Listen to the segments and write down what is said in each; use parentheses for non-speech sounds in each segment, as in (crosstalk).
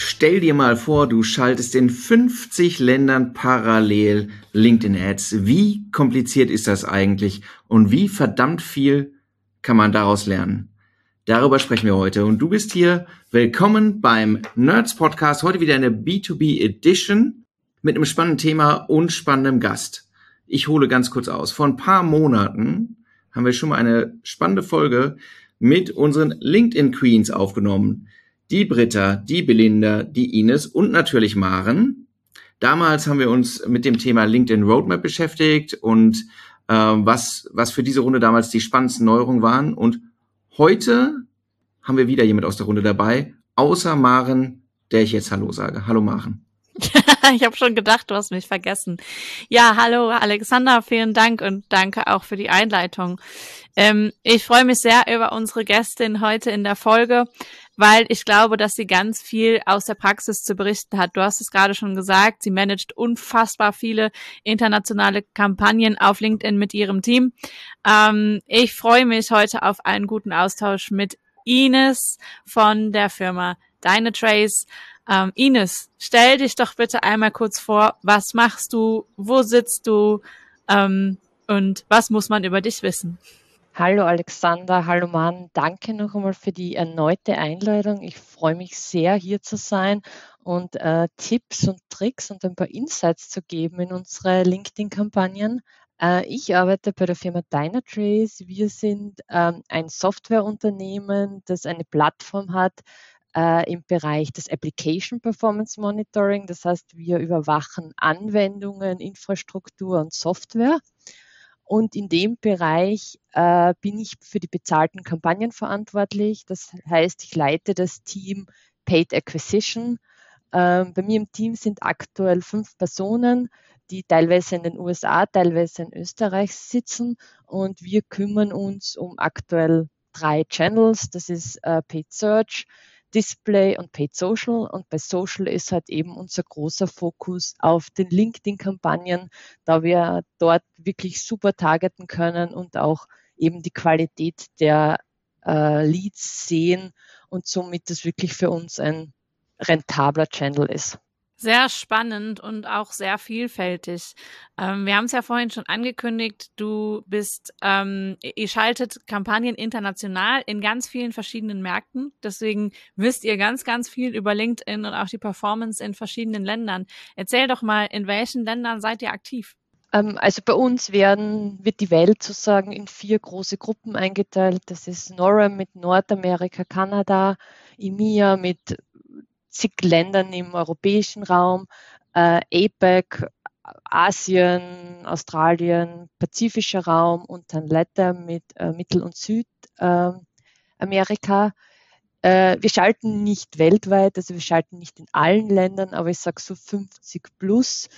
Stell dir mal vor, du schaltest in 50 Ländern parallel LinkedIn-Ads. Wie kompliziert ist das eigentlich und wie verdammt viel kann man daraus lernen? Darüber sprechen wir heute. Und du bist hier. Willkommen beim Nerds Podcast. Heute wieder eine B2B Edition mit einem spannenden Thema und spannendem Gast. Ich hole ganz kurz aus. Vor ein paar Monaten haben wir schon mal eine spannende Folge mit unseren LinkedIn Queens aufgenommen die Britta, die Belinda, die Ines und natürlich Maren. Damals haben wir uns mit dem Thema LinkedIn Roadmap beschäftigt und äh, was, was für diese Runde damals die spannendsten Neuerungen waren. Und heute haben wir wieder jemand aus der Runde dabei, außer Maren, der ich jetzt Hallo sage. Hallo Maren. (laughs) ich habe schon gedacht, du hast mich vergessen. Ja, hallo Alexander, vielen Dank und danke auch für die Einleitung. Ähm, ich freue mich sehr über unsere Gästin heute in der Folge weil ich glaube, dass sie ganz viel aus der Praxis zu berichten hat. Du hast es gerade schon gesagt, sie managt unfassbar viele internationale Kampagnen auf LinkedIn mit ihrem Team. Ähm, ich freue mich heute auf einen guten Austausch mit Ines von der Firma Dynatrace. Ähm, Ines, stell dich doch bitte einmal kurz vor, was machst du, wo sitzt du ähm, und was muss man über dich wissen? Hallo Alexander, hallo Mann, danke noch einmal für die erneute Einladung. Ich freue mich sehr, hier zu sein und äh, Tipps und Tricks und ein paar Insights zu geben in unsere LinkedIn-Kampagnen. Äh, ich arbeite bei der Firma Dynatrace. Wir sind ähm, ein Softwareunternehmen, das eine Plattform hat, äh, im Bereich des Application Performance Monitoring. Das heißt, wir überwachen Anwendungen, Infrastruktur und Software. Und in dem Bereich äh, bin ich für die bezahlten Kampagnen verantwortlich. Das heißt, ich leite das Team Paid Acquisition. Ähm, bei mir im Team sind aktuell fünf Personen, die teilweise in den USA, teilweise in Österreich sitzen. Und wir kümmern uns um aktuell drei Channels. Das ist äh, Paid Search, Display und Paid Social. Und bei Social ist halt eben unser großer Fokus auf den LinkedIn-Kampagnen, da wir dort wirklich super targeten können und auch eben die Qualität der äh, Leads sehen und somit das wirklich für uns ein rentabler Channel ist. Sehr spannend und auch sehr vielfältig. Ähm, wir haben es ja vorhin schon angekündigt, du bist, ähm, ihr schaltet Kampagnen international in ganz vielen verschiedenen Märkten. Deswegen wisst ihr ganz, ganz viel über LinkedIn und auch die Performance in verschiedenen Ländern. Erzähl doch mal, in welchen Ländern seid ihr aktiv? Ähm, also bei uns werden, wird die Welt sozusagen in vier große Gruppen eingeteilt. Das ist NORAM mit Nordamerika, Kanada, EMEA mit zig Ländern im europäischen Raum, äh, APEC, Asien, Australien, Pazifischer Raum und dann Letter mit äh, Mittel- und Südamerika. Äh, wir schalten nicht weltweit, also wir schalten nicht in allen Ländern, aber ich sage so 50 plus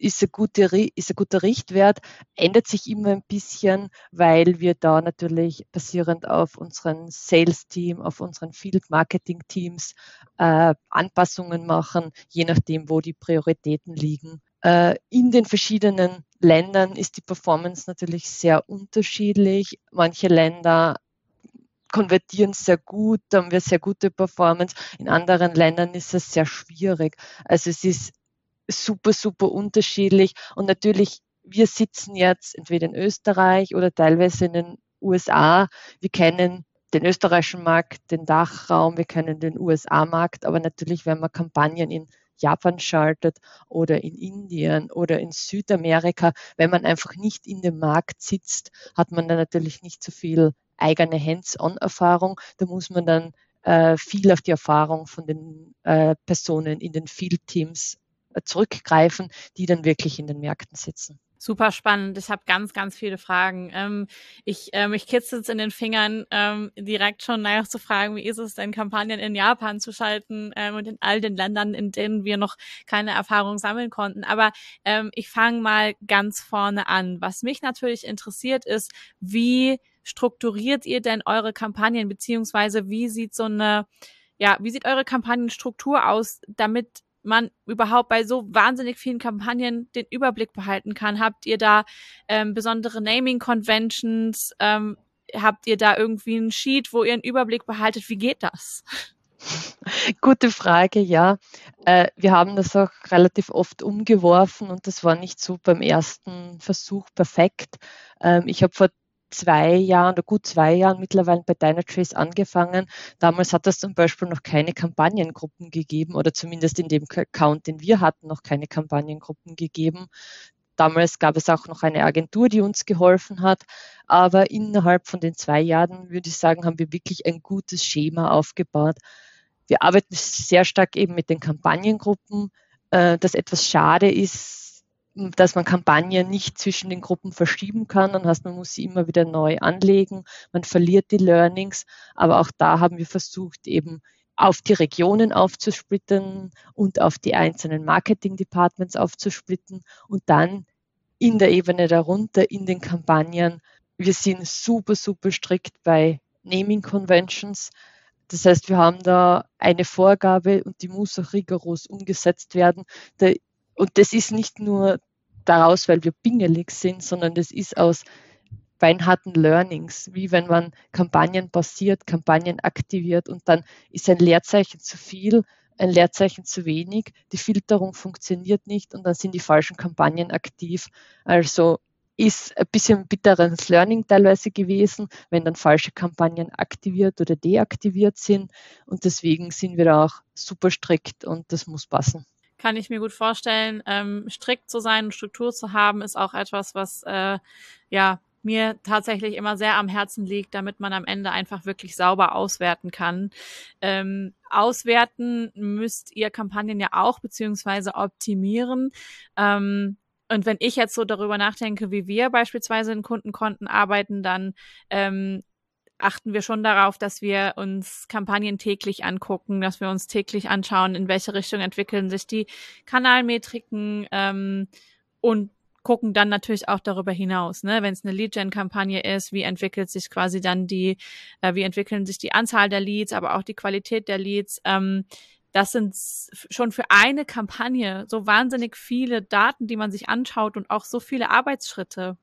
ist ein, guter, ist ein guter Richtwert, ändert sich immer ein bisschen, weil wir da natürlich basierend auf unseren Sales-Team, auf unseren Field-Marketing-Teams äh, Anpassungen machen, je nachdem, wo die Prioritäten liegen. Äh, in den verschiedenen Ländern ist die Performance natürlich sehr unterschiedlich. Manche Länder konvertieren sehr gut, haben wir sehr gute Performance. In anderen Ländern ist es sehr schwierig. Also es ist super, super unterschiedlich. Und natürlich, wir sitzen jetzt entweder in Österreich oder teilweise in den USA. Wir kennen den österreichischen Markt, den Dachraum, wir kennen den USA-Markt, aber natürlich, wenn man Kampagnen in Japan schaltet oder in Indien oder in Südamerika, wenn man einfach nicht in dem Markt sitzt, hat man da natürlich nicht so viel eigene Hands-on-Erfahrung. Da muss man dann äh, viel auf die Erfahrung von den äh, Personen in den Field-Teams zurückgreifen, die dann wirklich in den Märkten sitzen. Super spannend. Ich habe ganz, ganz viele Fragen. Ähm, ich, ähm, ich kitzel es in den Fingern, ähm, direkt schon nachzufragen, wie ist es denn, Kampagnen in Japan zu schalten ähm, und in all den Ländern, in denen wir noch keine Erfahrung sammeln konnten. Aber ähm, ich fange mal ganz vorne an. Was mich natürlich interessiert ist, wie strukturiert ihr denn eure Kampagnen, beziehungsweise wie sieht so eine, ja, wie sieht eure Kampagnenstruktur aus, damit man überhaupt bei so wahnsinnig vielen Kampagnen den Überblick behalten kann? Habt ihr da ähm, besondere Naming-Conventions? Ähm, habt ihr da irgendwie einen Sheet, wo ihr einen Überblick behaltet? Wie geht das? (laughs) Gute Frage, ja. Äh, wir haben das auch relativ oft umgeworfen und das war nicht so beim ersten Versuch perfekt. Ähm, ich habe vor zwei Jahren oder gut zwei Jahren mittlerweile bei Dynatrace angefangen. Damals hat es zum Beispiel noch keine Kampagnengruppen gegeben oder zumindest in dem Account, den wir hatten, noch keine Kampagnengruppen gegeben. Damals gab es auch noch eine Agentur, die uns geholfen hat. Aber innerhalb von den zwei Jahren, würde ich sagen, haben wir wirklich ein gutes Schema aufgebaut. Wir arbeiten sehr stark eben mit den Kampagnengruppen, äh, das etwas schade ist, dass man Kampagnen nicht zwischen den Gruppen verschieben kann. Dann heißt, man muss sie immer wieder neu anlegen. Man verliert die Learnings. Aber auch da haben wir versucht, eben auf die Regionen aufzusplitten und auf die einzelnen Marketing Departments aufzusplitten und dann in der Ebene darunter in den Kampagnen. Wir sind super, super strikt bei Naming Conventions. Das heißt, wir haben da eine Vorgabe und die muss auch rigoros umgesetzt werden. Und das ist nicht nur daraus, weil wir pingelig sind, sondern das ist aus beinharten Learnings, wie wenn man Kampagnen basiert, Kampagnen aktiviert und dann ist ein Leerzeichen zu viel, ein Leerzeichen zu wenig, die Filterung funktioniert nicht und dann sind die falschen Kampagnen aktiv. Also ist ein bisschen bitteres Learning teilweise gewesen, wenn dann falsche Kampagnen aktiviert oder deaktiviert sind. Und deswegen sind wir da auch super strikt und das muss passen kann ich mir gut vorstellen. Ähm, strikt zu sein und Struktur zu haben, ist auch etwas, was äh, ja mir tatsächlich immer sehr am Herzen liegt, damit man am Ende einfach wirklich sauber auswerten kann. Ähm, auswerten müsst ihr Kampagnen ja auch, beziehungsweise optimieren. Ähm, und wenn ich jetzt so darüber nachdenke, wie wir beispielsweise in Kundenkonten arbeiten, dann ähm, achten wir schon darauf, dass wir uns Kampagnen täglich angucken, dass wir uns täglich anschauen, in welche Richtung entwickeln sich die Kanalmetriken ähm, und gucken dann natürlich auch darüber hinaus, ne? wenn es eine Lead-Gen-Kampagne ist, wie entwickelt sich quasi dann die, äh, wie entwickeln sich die Anzahl der Leads, aber auch die Qualität der Leads. Ähm, das sind schon für eine Kampagne so wahnsinnig viele Daten, die man sich anschaut und auch so viele Arbeitsschritte.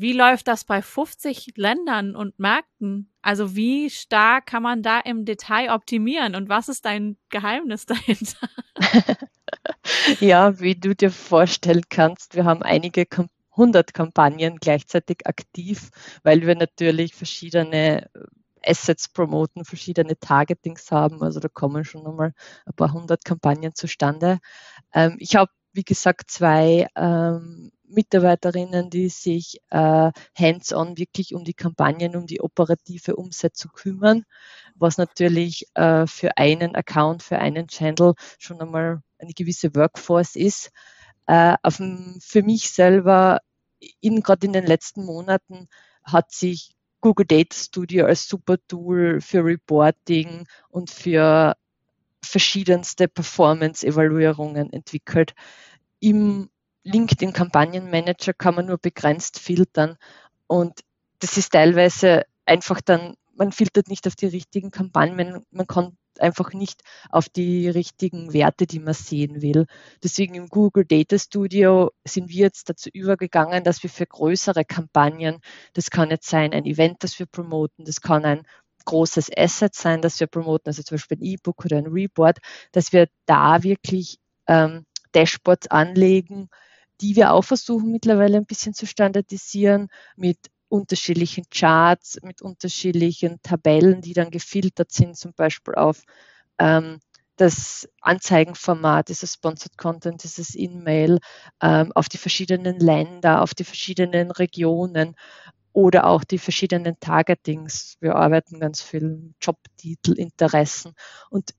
Wie läuft das bei 50 Ländern und Märkten? Also wie stark kann man da im Detail optimieren und was ist dein Geheimnis (laughs) dahinter? (laughs) ja, wie du dir vorstellen kannst, wir haben einige 100 Kampagnen gleichzeitig aktiv, weil wir natürlich verschiedene äh, Assets promoten, verschiedene Targetings haben. Also da kommen schon nochmal ein paar hundert Kampagnen zustande. Ähm, ich habe, wie gesagt, zwei ähm, Mitarbeiterinnen, die sich äh, hands-on wirklich um die Kampagnen, um die operative Umsetzung kümmern, was natürlich äh, für einen Account, für einen Channel schon einmal eine gewisse Workforce ist. Äh, auf, für mich selber, in, gerade in den letzten Monaten, hat sich Google Data Studio als super Tool für Reporting und für verschiedenste Performance-Evaluierungen entwickelt. Im LinkedIn Kampagnenmanager kann man nur begrenzt filtern und das ist teilweise einfach dann, man filtert nicht auf die richtigen Kampagnen, man, man kommt einfach nicht auf die richtigen Werte, die man sehen will. Deswegen im Google Data Studio sind wir jetzt dazu übergegangen, dass wir für größere Kampagnen, das kann jetzt sein ein Event, das wir promoten, das kann ein großes Asset sein, das wir promoten, also zum Beispiel ein E-Book oder ein Report, dass wir da wirklich ähm, Dashboards anlegen, die wir auch versuchen mittlerweile ein bisschen zu standardisieren mit unterschiedlichen Charts, mit unterschiedlichen Tabellen, die dann gefiltert sind, zum Beispiel auf ähm, das Anzeigenformat, dieses Sponsored Content, dieses In-Mail, ähm, auf die verschiedenen Länder, auf die verschiedenen Regionen oder auch die verschiedenen Targetings. Wir arbeiten ganz viel Jobtitel, Interessen und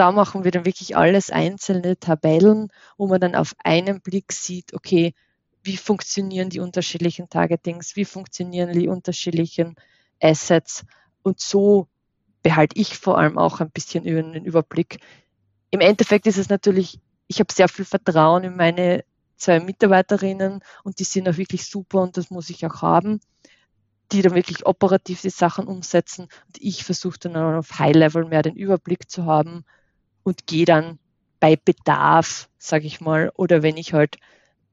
da machen wir dann wirklich alles einzelne Tabellen, wo man dann auf einen Blick sieht, okay, wie funktionieren die unterschiedlichen Targetings, wie funktionieren die unterschiedlichen Assets. Und so behalte ich vor allem auch ein bisschen über den Überblick. Im Endeffekt ist es natürlich, ich habe sehr viel Vertrauen in meine zwei Mitarbeiterinnen und die sind auch wirklich super und das muss ich auch haben, die dann wirklich operativ die Sachen umsetzen und ich versuche dann auf High Level mehr den Überblick zu haben und gehe dann bei Bedarf, sage ich mal, oder wenn ich halt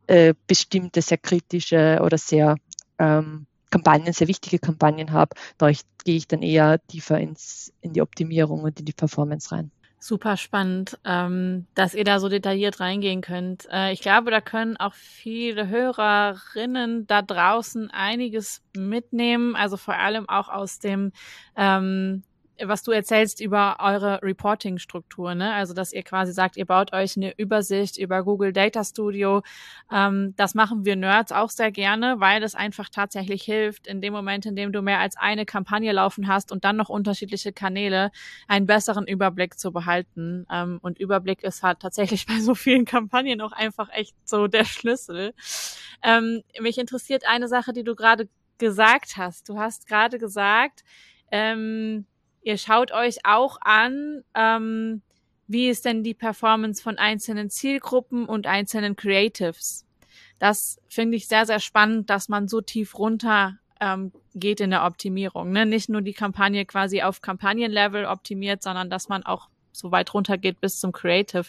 äh, bestimmte sehr kritische oder sehr ähm, Kampagnen, sehr wichtige Kampagnen habe, da gehe ich dann eher tiefer ins, in die Optimierung und in die Performance rein. Super spannend, ähm, dass ihr da so detailliert reingehen könnt. Äh, ich glaube, da können auch viele Hörerinnen da draußen einiges mitnehmen, also vor allem auch aus dem ähm, was du erzählst über eure Reporting-Struktur, ne? Also dass ihr quasi sagt, ihr baut euch eine Übersicht über Google Data Studio. Ähm, das machen wir Nerds auch sehr gerne, weil es einfach tatsächlich hilft, in dem Moment, in dem du mehr als eine Kampagne laufen hast und dann noch unterschiedliche Kanäle, einen besseren Überblick zu behalten. Ähm, und Überblick ist halt tatsächlich (laughs) bei so vielen Kampagnen auch einfach echt so der Schlüssel. Ähm, mich interessiert eine Sache, die du gerade gesagt hast. Du hast gerade gesagt, ähm, Ihr schaut euch auch an, ähm, wie ist denn die Performance von einzelnen Zielgruppen und einzelnen Creatives. Das finde ich sehr, sehr spannend, dass man so tief runter ähm, geht in der Optimierung. Ne? Nicht nur die Kampagne quasi auf Kampagnenlevel optimiert, sondern dass man auch so weit runter geht bis zum Creative.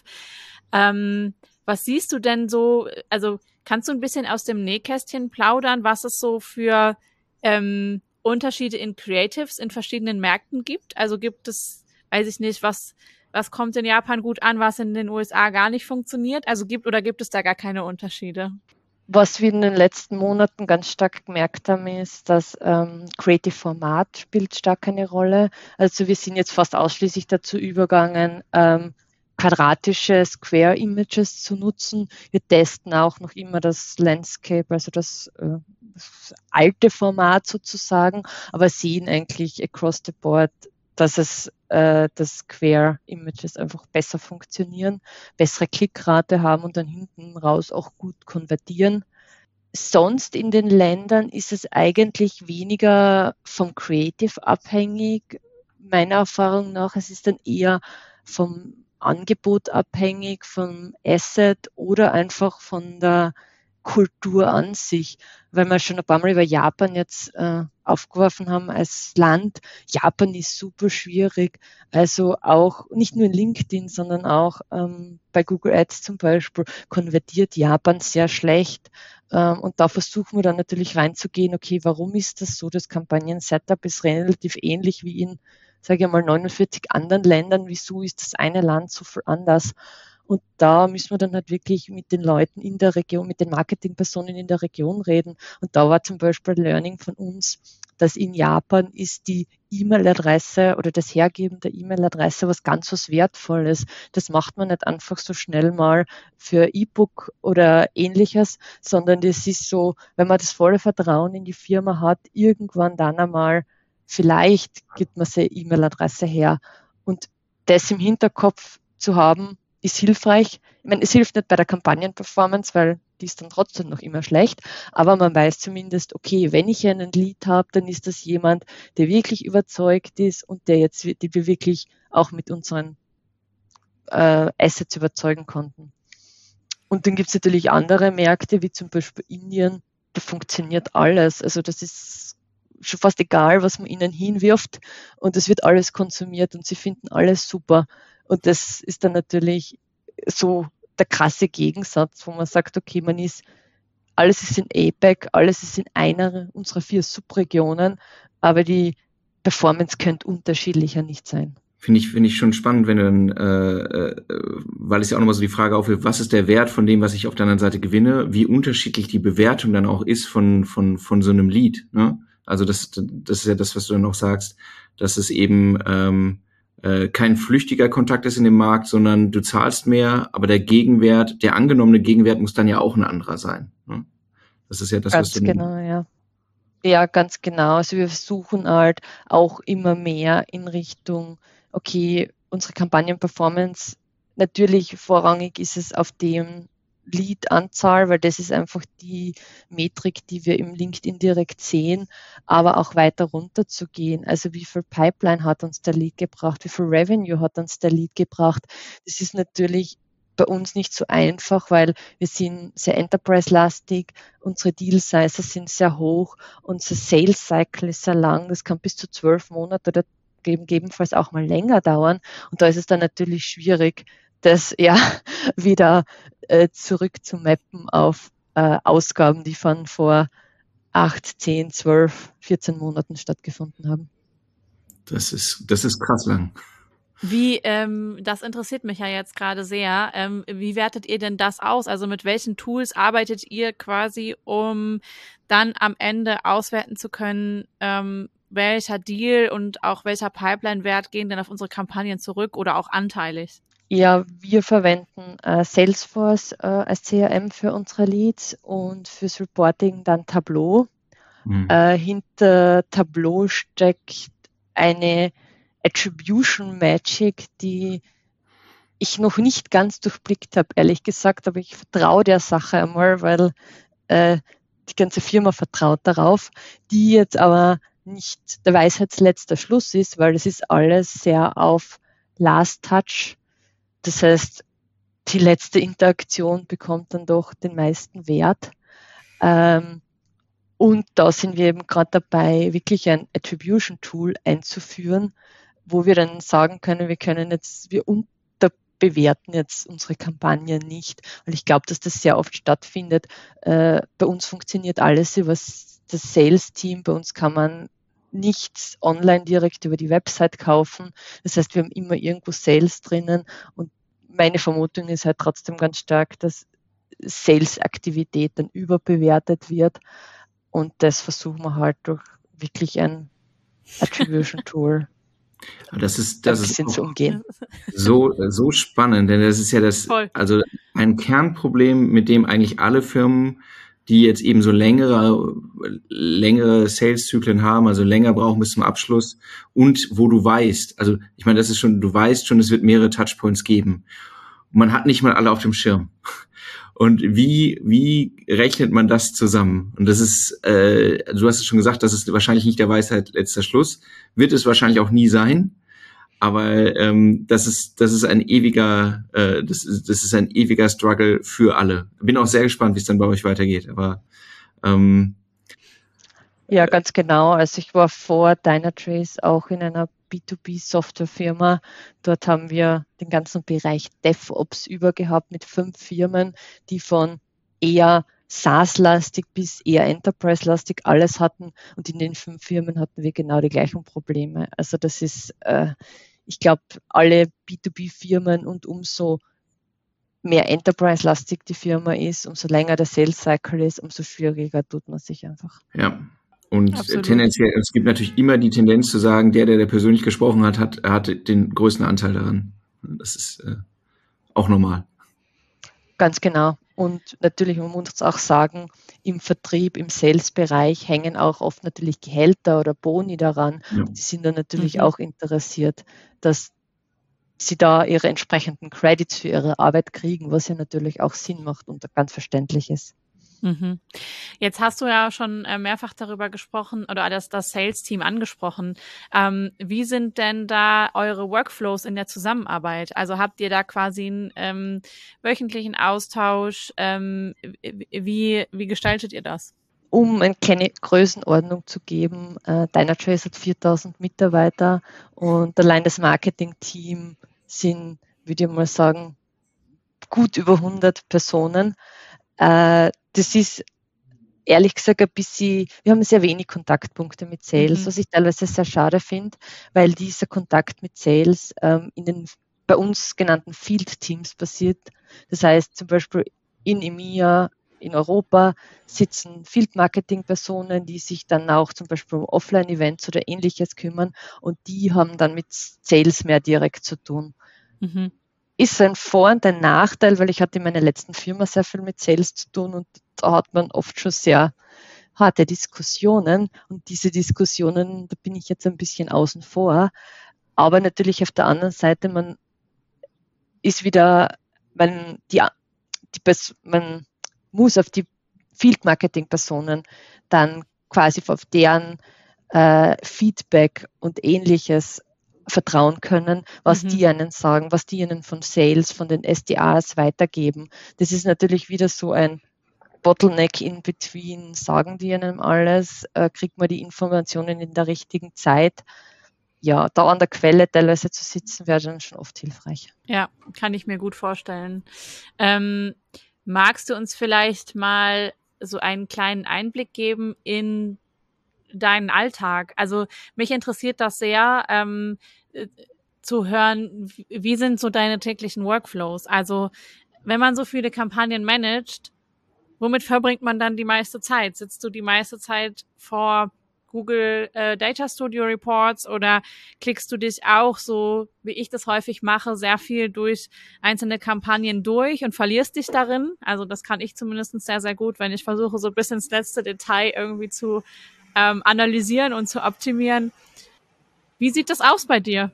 Ähm, was siehst du denn so, also kannst du ein bisschen aus dem Nähkästchen plaudern, was es so für ähm, Unterschiede in Creatives in verschiedenen Märkten gibt? Also gibt es, weiß ich nicht, was, was kommt in Japan gut an, was in den USA gar nicht funktioniert? Also gibt oder gibt es da gar keine Unterschiede? Was wir in den letzten Monaten ganz stark gemerkt haben, ist, dass ähm, Creative Format spielt stark eine Rolle. Also wir sind jetzt fast ausschließlich dazu übergegangen, ähm, quadratische Square Images zu nutzen. Wir testen auch noch immer das Landscape, also das, äh, das alte Format sozusagen, aber sehen eigentlich across the board, dass es äh, das Square Images einfach besser funktionieren, bessere Klickrate haben und dann hinten raus auch gut konvertieren. Sonst in den Ländern ist es eigentlich weniger vom Creative abhängig. Meiner Erfahrung nach, es ist dann eher vom Angebot abhängig, vom Asset oder einfach von der Kultur an sich, weil wir schon ein paar Mal über Japan jetzt äh, aufgeworfen haben als Land. Japan ist super schwierig. Also auch nicht nur in LinkedIn, sondern auch ähm, bei Google Ads zum Beispiel konvertiert Japan sehr schlecht. Ähm, und da versuchen wir dann natürlich reinzugehen, okay, warum ist das so? Das Kampagnen-Setup ist relativ ähnlich wie in sage ich mal, 49 anderen Ländern, wieso ist das eine Land so viel anders? Und da müssen wir dann halt wirklich mit den Leuten in der Region, mit den Marketingpersonen in der Region reden. Und da war zum Beispiel Learning von uns, dass in Japan ist die E-Mail-Adresse oder das Hergeben der E-Mail-Adresse was ganz was Wertvolles. Das macht man nicht einfach so schnell mal für E-Book oder ähnliches, sondern das ist so, wenn man das volle Vertrauen in die Firma hat, irgendwann dann einmal vielleicht gibt man seine E-Mail-Adresse her. Und das im Hinterkopf zu haben, ist hilfreich. Ich meine, es hilft nicht bei der Kampagnenperformance, weil die ist dann trotzdem noch immer schlecht. Aber man weiß zumindest, okay, wenn ich einen Lead habe, dann ist das jemand, der wirklich überzeugt ist und der jetzt, die wir wirklich auch mit unseren äh, Assets überzeugen konnten. Und dann gibt es natürlich andere Märkte, wie zum Beispiel Indien, da funktioniert alles. Also das ist schon fast egal, was man ihnen hinwirft und es wird alles konsumiert und sie finden alles super. Und das ist dann natürlich so der krasse Gegensatz, wo man sagt, okay, man ist, alles ist in APEC, alles ist in einer unserer vier Subregionen, aber die Performance könnte unterschiedlicher nicht sein. Finde ich, finde ich schon spannend, wenn du dann, äh, äh, weil es ja auch nochmal so die Frage aufwirft, was ist der Wert von dem, was ich auf der anderen Seite gewinne, wie unterschiedlich die Bewertung dann auch ist von, von, von so einem Lied. Ne? Also das, das ist ja das, was du dann auch sagst, dass es eben ähm, äh, kein flüchtiger Kontakt ist in dem Markt, sondern du zahlst mehr, aber der Gegenwert, der angenommene Gegenwert muss dann ja auch ein anderer sein. Ne? Das ist ja das, ganz was du genau, ja. Ja, ganz genau. Also wir versuchen halt auch immer mehr in Richtung, okay, unsere Kampagnenperformance, natürlich vorrangig ist es auf dem Lead-Anzahl, weil das ist einfach die Metrik, die wir im LinkedIn direkt sehen, aber auch weiter runter zu gehen. Also wie viel Pipeline hat uns der Lead gebracht, wie viel Revenue hat uns der Lead gebracht. Das ist natürlich bei uns nicht so einfach, weil wir sind sehr enterprise-lastig, unsere Deal-Sizes sind sehr hoch, unser Sales-Cycle ist sehr lang, das kann bis zu zwölf Monate oder gegebenenfalls auch mal länger dauern. Und da ist es dann natürlich schwierig, das ja (laughs) wieder äh, zurück zu mappen auf äh, Ausgaben, die von vor acht, zehn, zwölf, 14 Monaten stattgefunden haben. Das ist, das ist krass lang. Wie, ähm, das interessiert mich ja jetzt gerade sehr. Ähm, wie wertet ihr denn das aus? Also mit welchen Tools arbeitet ihr quasi, um dann am Ende auswerten zu können, ähm, welcher Deal und auch welcher Pipeline-Wert gehen denn auf unsere Kampagnen zurück oder auch anteilig? Ja, wir verwenden äh, Salesforce äh, als CRM für unsere Leads und fürs Reporting dann Tableau. Mhm. Äh, hinter Tableau steckt eine Attribution Magic, die ich noch nicht ganz durchblickt habe, ehrlich gesagt, aber ich vertraue der Sache einmal, weil äh, die ganze Firma vertraut darauf, die jetzt aber nicht der Weisheitsletzter Schluss ist, weil es ist alles sehr auf Last Touch. Das heißt, die letzte Interaktion bekommt dann doch den meisten Wert. Ähm, und da sind wir eben gerade dabei, wirklich ein Attribution Tool einzuführen, wo wir dann sagen können, wir können jetzt, wir unterbewerten jetzt unsere Kampagne nicht, weil ich glaube, dass das sehr oft stattfindet. Äh, bei uns funktioniert alles über das Sales-Team, bei uns kann man nichts online direkt über die Website kaufen. Das heißt, wir haben immer irgendwo Sales drinnen und meine Vermutung ist halt trotzdem ganz stark, dass Sales-Aktivität dann überbewertet wird und das versuchen wir halt durch wirklich ein Attribution Tool (laughs) das ist, das ist zu umgehen. So, so spannend, denn das ist ja das, Voll. also ein Kernproblem, mit dem eigentlich alle Firmen, die jetzt eben so längere, längere Sales-Zyklen haben, also länger brauchen bis zum Abschluss und wo du weißt, also ich meine, das ist schon, du weißt schon, es wird mehrere Touchpoints geben. Und man hat nicht mal alle auf dem Schirm. Und wie, wie rechnet man das zusammen? Und das ist, äh, du hast es schon gesagt, das ist wahrscheinlich nicht der Weisheit letzter Schluss. Wird es wahrscheinlich auch nie sein. Aber ähm, das ist, das ist ein ewiger, äh, das ist, das ist ein ewiger Struggle für alle. Bin auch sehr gespannt, wie es dann bei euch weitergeht. Aber ähm, ja, ganz genau. Also ich war vor Dynatrace auch in einer B2B-Softwarefirma. Dort haben wir den ganzen Bereich DevOps übergehabt mit fünf Firmen, die von eher SaaS-lastig bis eher Enterprise-lastig alles hatten. Und in den fünf Firmen hatten wir genau die gleichen Probleme. Also das ist, äh, ich glaube, alle B2B-Firmen und umso mehr Enterprise-lastig die Firma ist, umso länger der Sales-Cycle ist, umso schwieriger tut man sich einfach. Ja, und Absolut. tendenziell, es gibt natürlich immer die Tendenz zu sagen, der, der, der persönlich gesprochen hat, hat, hat den größten Anteil daran. Das ist äh, auch normal. Ganz genau. Und natürlich, man muss auch sagen, im Vertrieb, im Sales-Bereich hängen auch oft natürlich Gehälter oder Boni daran. Ja. Die sind dann natürlich mhm. auch interessiert, dass sie da ihre entsprechenden Credits für ihre Arbeit kriegen, was ja natürlich auch Sinn macht und ganz verständlich ist. Mhm. Jetzt hast du ja schon äh, mehrfach darüber gesprochen oder das, das Sales-Team angesprochen. Ähm, wie sind denn da eure Workflows in der Zusammenarbeit? Also habt ihr da quasi einen ähm, wöchentlichen Austausch? Ähm, wie, wie gestaltet ihr das? Um eine Größenordnung zu geben, äh, Dynatrace hat 4000 Mitarbeiter und allein das Marketing-Team sind, würde ich mal sagen, gut über 100 Personen. Äh, das ist ehrlich gesagt ein bisschen, wir haben sehr wenig Kontaktpunkte mit Sales, mhm. was ich teilweise sehr schade finde, weil dieser Kontakt mit Sales ähm, in den bei uns genannten Field Teams passiert. Das heißt zum Beispiel in EMEA, in Europa sitzen Field Marketing Personen, die sich dann auch zum Beispiel um Offline Events oder ähnliches kümmern und die haben dann mit Sales mehr direkt zu tun. Mhm ist ein Vor- und ein Nachteil, weil ich hatte in meiner letzten Firma sehr viel mit Sales zu tun und da hat man oft schon sehr harte Diskussionen und diese Diskussionen, da bin ich jetzt ein bisschen außen vor. Aber natürlich auf der anderen Seite, man ist wieder, man, die, die man muss auf die Field Marketing Personen dann quasi auf deren äh, Feedback und ähnliches vertrauen können, was mhm. die einen sagen, was die ihnen von Sales, von den SDAs weitergeben. Das ist natürlich wieder so ein Bottleneck in between. Sagen die einem alles? Äh, kriegt man die Informationen in der richtigen Zeit? Ja, da an der Quelle teilweise zu sitzen, wäre dann schon oft hilfreich. Ja, kann ich mir gut vorstellen. Ähm, magst du uns vielleicht mal so einen kleinen Einblick geben in deinen Alltag? Also mich interessiert das sehr. Ähm, äh, zu hören, wie sind so deine täglichen Workflows? Also wenn man so viele Kampagnen managt, womit verbringt man dann die meiste Zeit? Sitzt du die meiste Zeit vor Google äh, Data Studio Reports oder klickst du dich auch so, wie ich das häufig mache, sehr viel durch einzelne Kampagnen durch und verlierst dich darin? Also das kann ich zumindest sehr, sehr gut, wenn ich versuche, so bis ins letzte Detail irgendwie zu ähm, analysieren und zu optimieren. Wie sieht das aus bei dir?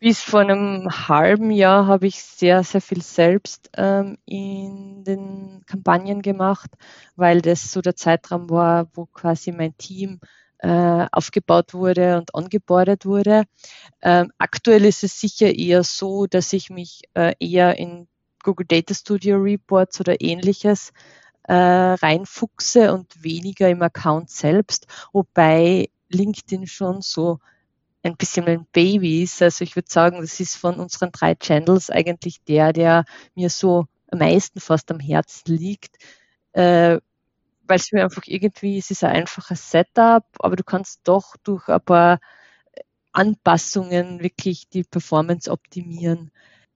Bis vor einem halben Jahr habe ich sehr, sehr viel selbst ähm, in den Kampagnen gemacht, weil das so der Zeitraum war, wo quasi mein Team äh, aufgebaut wurde und angebordet wurde. Ähm, aktuell ist es sicher eher so, dass ich mich äh, eher in Google Data Studio Reports oder ähnliches äh, reinfuchse und weniger im Account selbst, wobei LinkedIn schon so ein bisschen mein Baby ist. Also ich würde sagen, das ist von unseren drei Channels eigentlich der, der mir so am meisten fast am Herzen liegt, äh, weil es mir einfach irgendwie, es ist ein einfaches Setup, aber du kannst doch durch ein paar Anpassungen wirklich die Performance optimieren.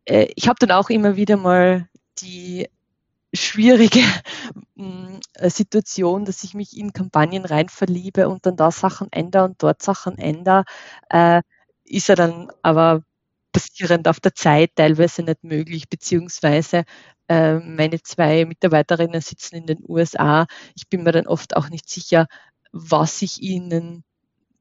Äh, ich habe dann auch immer wieder mal die schwierige (laughs) mm, äh, Situation, dass ich mich in Kampagnen rein verliebe und dann da Sachen ändere und dort Sachen ändere, äh, ist er dann aber basierend auf der Zeit teilweise nicht möglich, beziehungsweise äh, meine zwei Mitarbeiterinnen sitzen in den USA. Ich bin mir dann oft auch nicht sicher, was ich ihnen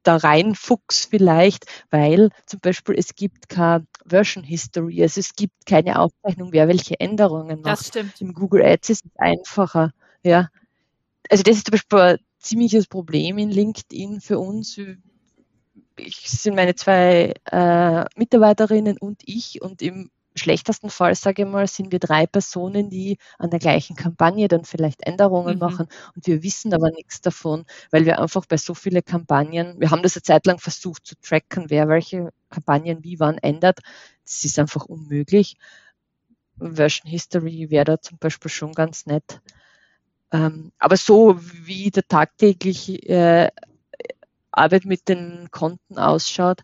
da reinfuchs vielleicht, weil zum Beispiel es gibt keine Version History, also es gibt keine Aufzeichnung, wer welche Änderungen macht. Das stimmt. Im Google Ads ist es einfacher. Ja. Also das ist zum Beispiel ein ziemliches Problem in LinkedIn für uns. Ich sind meine zwei äh, Mitarbeiterinnen und ich und im schlechtesten Fall, sage ich mal, sind wir drei Personen, die an der gleichen Kampagne dann vielleicht Änderungen mhm. machen und wir wissen aber nichts davon, weil wir einfach bei so vielen Kampagnen, wir haben das eine Zeit lang versucht zu tracken, wer welche Kampagnen wie wann ändert. Das ist einfach unmöglich. Version History wäre da zum Beispiel schon ganz nett. Ähm, aber so wie der tagtägliche äh, Arbeit mit den Konten ausschaut,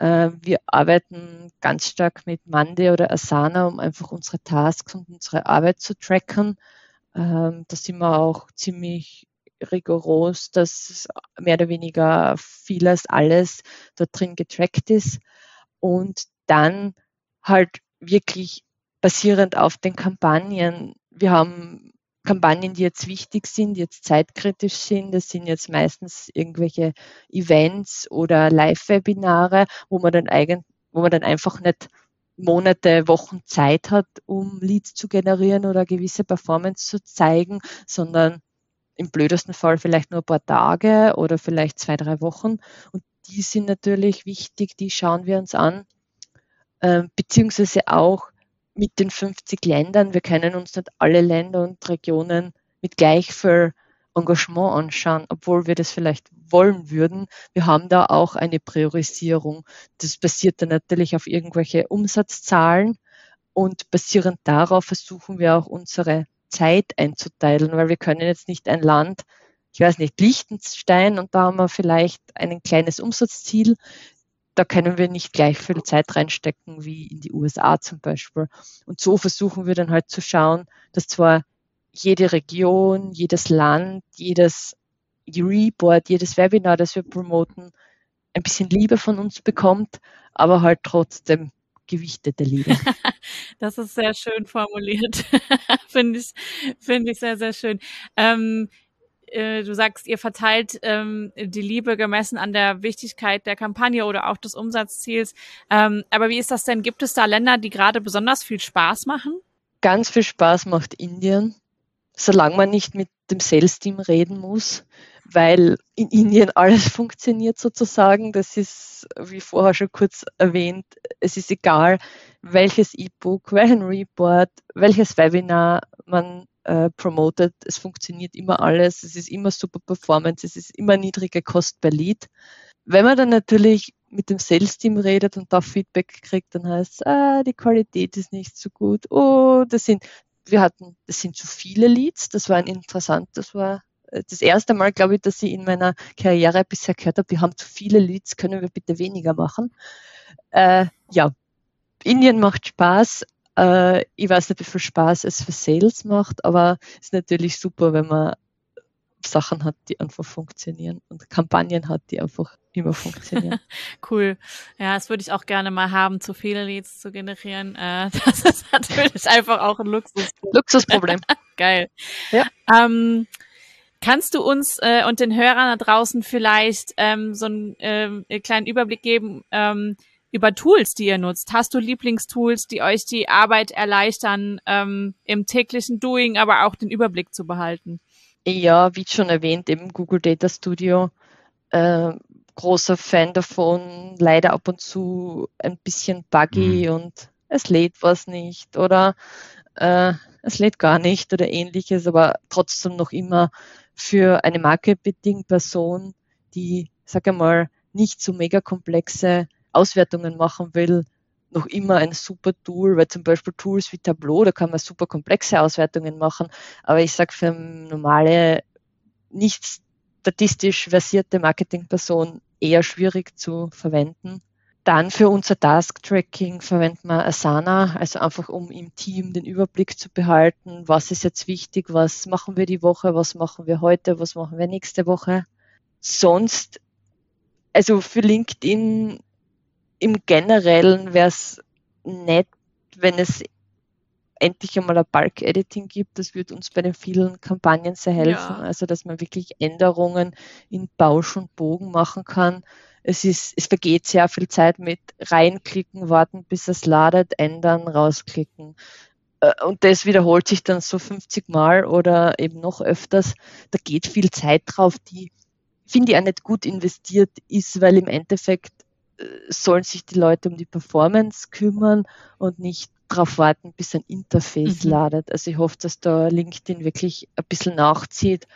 wir arbeiten ganz stark mit Monday oder Asana, um einfach unsere Tasks und unsere Arbeit zu tracken. Ähm, da sind wir auch ziemlich rigoros, dass mehr oder weniger vieles, alles dort drin getrackt ist. Und dann halt wirklich basierend auf den Kampagnen. Wir haben Kampagnen, die jetzt wichtig sind, die jetzt zeitkritisch sind. Das sind jetzt meistens irgendwelche Events oder Live-Webinare, wo man dann eigentlich, wo man dann einfach nicht Monate, Wochen Zeit hat, um Leads zu generieren oder gewisse Performance zu zeigen, sondern im blödesten Fall vielleicht nur ein paar Tage oder vielleicht zwei, drei Wochen. Und die sind natürlich wichtig, die schauen wir uns an, äh, beziehungsweise auch mit den 50 Ländern, wir können uns nicht alle Länder und Regionen mit gleich viel Engagement anschauen, obwohl wir das vielleicht wollen würden. Wir haben da auch eine Priorisierung. Das basiert dann natürlich auf irgendwelche Umsatzzahlen und basierend darauf versuchen wir auch unsere Zeit einzuteilen, weil wir können jetzt nicht ein Land, ich weiß nicht, Liechtenstein und da haben wir vielleicht ein kleines Umsatzziel da können wir nicht gleich viel Zeit reinstecken wie in die USA zum Beispiel. Und so versuchen wir dann halt zu schauen, dass zwar jede Region, jedes Land, jedes Report, jedes Webinar, das wir promoten, ein bisschen Liebe von uns bekommt, aber halt trotzdem gewichtete Liebe. (laughs) das ist sehr schön formuliert. (laughs) finde ich, finde ich sehr, sehr schön. Ähm, äh, du sagst, ihr verteilt ähm, die Liebe gemessen an der Wichtigkeit der Kampagne oder auch des Umsatzziels. Ähm, aber wie ist das denn? Gibt es da Länder, die gerade besonders viel Spaß machen? ganz viel Spaß macht Indien, solange man nicht mit dem Sales-Team reden muss, weil in Indien (laughs) alles funktioniert sozusagen. Das ist, wie vorher schon kurz erwähnt, es ist egal, welches E-Book, welchen Report, welches Webinar man äh, promotet. Es funktioniert immer alles. Es ist immer super Performance. Es ist immer niedrige Kost per Lead. Wenn man dann natürlich mit dem Sales-Team redet und da Feedback kriegt, dann heißt es, ah, die Qualität ist nicht so gut. Oh, das sind, wir hatten, das sind zu viele Leads. Das war ein interessant, das war äh, das erste Mal, glaube ich, dass ich in meiner Karriere bisher gehört habe, wir haben zu viele Leads, können wir bitte weniger machen. Äh, ja, Indien macht Spaß. Äh, ich weiß nicht, wie viel Spaß es für Sales macht, aber es ist natürlich super, wenn man Sachen hat, die einfach funktionieren und Kampagnen hat, die einfach immer funktionieren. (laughs) cool. Ja, das würde ich auch gerne mal haben, zu viele Leads zu generieren. Äh, (laughs) das ist natürlich einfach auch ein Luxus. Luxusproblem. (laughs) Geil. Ja. Ähm, kannst du uns äh, und den Hörern da draußen vielleicht ähm, so einen äh, kleinen Überblick geben ähm, über Tools, die ihr nutzt? Hast du Lieblingstools, die euch die Arbeit erleichtern, ähm, im täglichen Doing, aber auch den Überblick zu behalten? Ja, wie schon erwähnt, eben Google Data Studio. Äh, großer Fan davon, leider ab und zu ein bisschen buggy mhm. und es lädt was nicht oder äh, es lädt gar nicht oder ähnliches, aber trotzdem noch immer für eine Marketing-Person, die, sag einmal, nicht so mega komplexe Auswertungen machen will, noch immer ein super Tool, weil zum Beispiel Tools wie Tableau, da kann man super komplexe Auswertungen machen, aber ich sage für normale, nicht statistisch versierte Marketingperson eher schwierig zu verwenden. Dann für unser Task-Tracking verwenden wir Asana, also einfach um im Team den Überblick zu behalten, was ist jetzt wichtig, was machen wir die Woche, was machen wir heute, was machen wir nächste Woche. Sonst, also für LinkedIn im Generellen wäre es nett, wenn es endlich einmal ein Bulk-Editing gibt. Das wird uns bei den vielen Kampagnen sehr helfen. Ja. Also, dass man wirklich Änderungen in Bausch und Bogen machen kann. Es ist, es vergeht sehr viel Zeit mit reinklicken, warten, bis es ladet, ändern, rausklicken. Äh, und das wiederholt sich dann so 50 Mal oder eben noch öfters. Da geht viel Zeit drauf, die, finde ich, auch nicht gut investiert ist, weil im Endeffekt sollen sich die Leute um die Performance kümmern und nicht darauf warten, bis ein Interface mhm. ladet. Also ich hoffe, dass da LinkedIn wirklich ein bisschen nachzieht.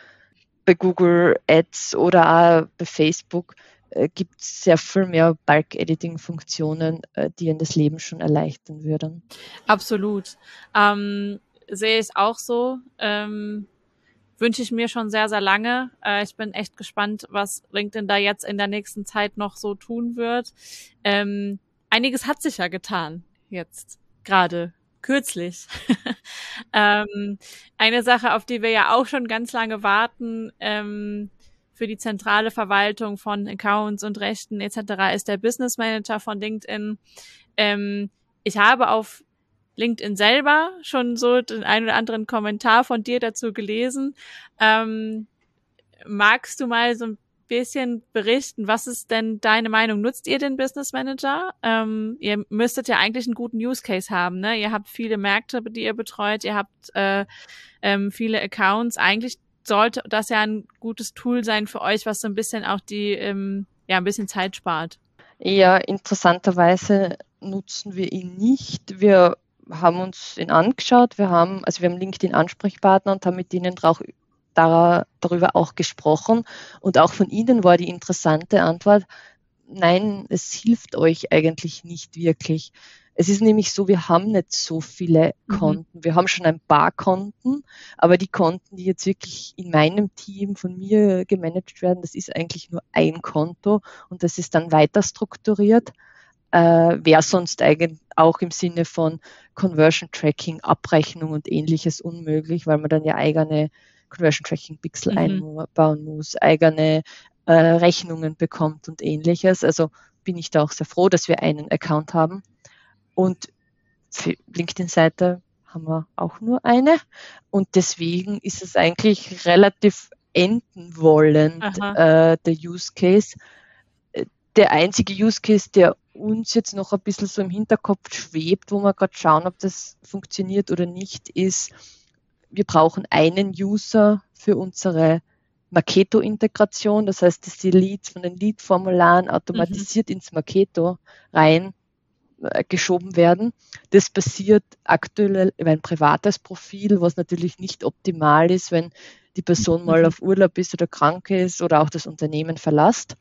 Bei Google Ads oder auch bei Facebook äh, gibt es sehr viel mehr Bulk-Editing-Funktionen, äh, die in das Leben schon erleichtern würden. Absolut. Ähm, sehe ich auch so. Ähm, wünsche ich mir schon sehr, sehr lange. Äh, ich bin echt gespannt, was LinkedIn da jetzt in der nächsten Zeit noch so tun wird. Ähm, einiges hat sich ja getan jetzt gerade kürzlich. (laughs) ähm, eine Sache, auf die wir ja auch schon ganz lange warten, ähm, für die zentrale Verwaltung von Accounts und Rechten etc. ist der Business Manager von LinkedIn. Ähm, ich habe auf LinkedIn selber schon so den einen oder anderen Kommentar von dir dazu gelesen. Ähm, magst du mal so ein bisschen berichten. Was ist denn deine Meinung? Nutzt ihr den Business Manager? Ähm, ihr müsstet ja eigentlich einen guten Use Case haben. Ne? Ihr habt viele Märkte, die ihr betreut. Ihr habt äh, ähm, viele Accounts. Eigentlich sollte das ja ein gutes Tool sein für euch, was so ein bisschen auch die, ähm, ja, ein bisschen Zeit spart. Ja, interessanterweise nutzen wir ihn nicht. Wir haben uns ihn angeschaut. Wir haben, also wir haben LinkedIn Ansprechpartner und haben mit ihnen auch darüber auch gesprochen. Und auch von Ihnen war die interessante Antwort, nein, es hilft euch eigentlich nicht wirklich. Es ist nämlich so, wir haben nicht so viele mhm. Konten. Mhm. Wir haben schon ein paar Konten, aber die Konten, die jetzt wirklich in meinem Team von mir gemanagt werden, das ist eigentlich nur ein Konto und das ist dann weiter strukturiert. Äh, Wäre sonst eigentlich auch im Sinne von Conversion Tracking, Abrechnung und ähnliches unmöglich, weil man dann ja eigene Conversion Tracking Pixel mhm. einbauen muss, eigene äh, Rechnungen bekommt und ähnliches. Also bin ich da auch sehr froh, dass wir einen Account haben. Und für LinkedIn-Seite haben wir auch nur eine. Und deswegen ist es eigentlich relativ enden wollend, äh, der Use Case. Der einzige Use Case, der uns jetzt noch ein bisschen so im Hinterkopf schwebt, wo wir gerade schauen, ob das funktioniert oder nicht, ist, wir brauchen einen User für unsere Marketo-Integration. Das heißt, dass die Leads von den Lead-Formularen automatisiert mhm. ins Marketo rein äh, geschoben werden. Das passiert aktuell über ein privates Profil, was natürlich nicht optimal ist, wenn die Person mal mhm. auf Urlaub ist oder krank ist oder auch das Unternehmen verlässt.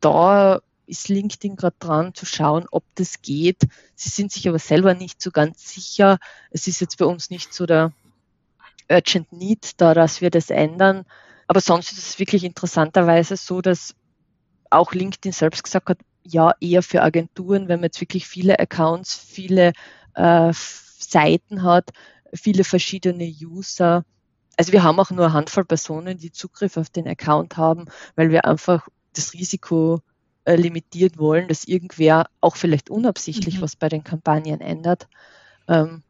Da ist LinkedIn gerade dran zu schauen, ob das geht. Sie sind sich aber selber nicht so ganz sicher. Es ist jetzt bei uns nicht so der Urgent Need da, dass wir das ändern. Aber sonst ist es wirklich interessanterweise so, dass auch LinkedIn selbst gesagt hat, ja, eher für Agenturen, wenn man jetzt wirklich viele Accounts, viele äh, Seiten hat, viele verschiedene User. Also wir haben auch nur eine Handvoll Personen, die Zugriff auf den Account haben, weil wir einfach das Risiko äh, limitiert wollen, dass irgendwer auch vielleicht unabsichtlich mhm. was bei den Kampagnen ändert. Ähm,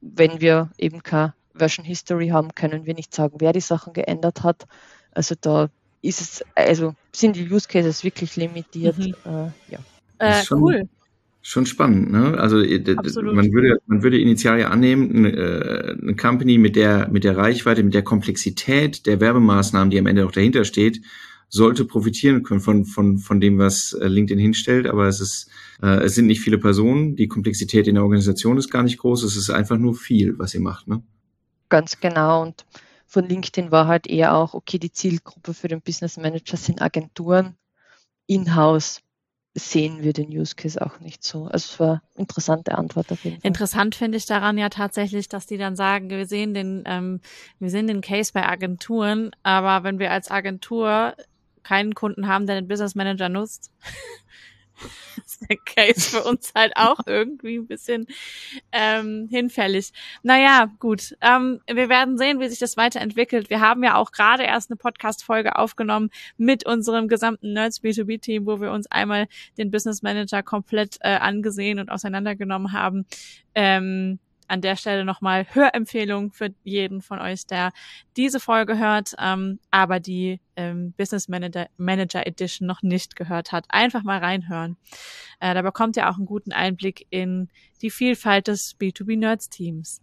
wenn wir eben keine Version History haben, können wir nicht sagen, wer die Sachen geändert hat. Also da ist es, also sind die Use Cases wirklich limitiert. Mhm. Äh, ja. Äh, schon, cool. Schon spannend, ne? Also äh, man würde, man würde initial ja annehmen, eine, äh, eine Company mit der, mit der Reichweite, mit der Komplexität der Werbemaßnahmen, die am Ende auch dahinter steht, sollte profitieren können von, von, von dem, was äh, LinkedIn hinstellt. Aber es ist, äh, es sind nicht viele Personen. Die Komplexität in der Organisation ist gar nicht groß. Es ist einfach nur viel, was ihr macht, ne? Ganz genau. Und von LinkedIn war halt eher auch, okay, die Zielgruppe für den Business Manager sind Agenturen. In-house sehen wir den Use Case auch nicht so. Also es war eine interessante Antwort auf jeden Fall. Interessant finde ich daran ja tatsächlich, dass die dann sagen, wir sehen den, ähm, wir sehen den Case bei Agenturen, aber wenn wir als Agentur keinen Kunden haben, der den Business Manager nutzt, (laughs) ist der Case für uns halt auch irgendwie ein bisschen ähm, hinfällig. Naja, gut. Ähm, wir werden sehen, wie sich das weiterentwickelt. Wir haben ja auch gerade erst eine Podcast-Folge aufgenommen mit unserem gesamten Nerds B2B-Team, wo wir uns einmal den Business Manager komplett äh, angesehen und auseinandergenommen haben. Ähm, an der Stelle nochmal Hörempfehlung für jeden von euch, der diese Folge hört, ähm, aber die ähm, Business Manager, Manager Edition noch nicht gehört hat. Einfach mal reinhören. Äh, da bekommt ihr auch einen guten Einblick in die Vielfalt des B2B-Nerds-Teams.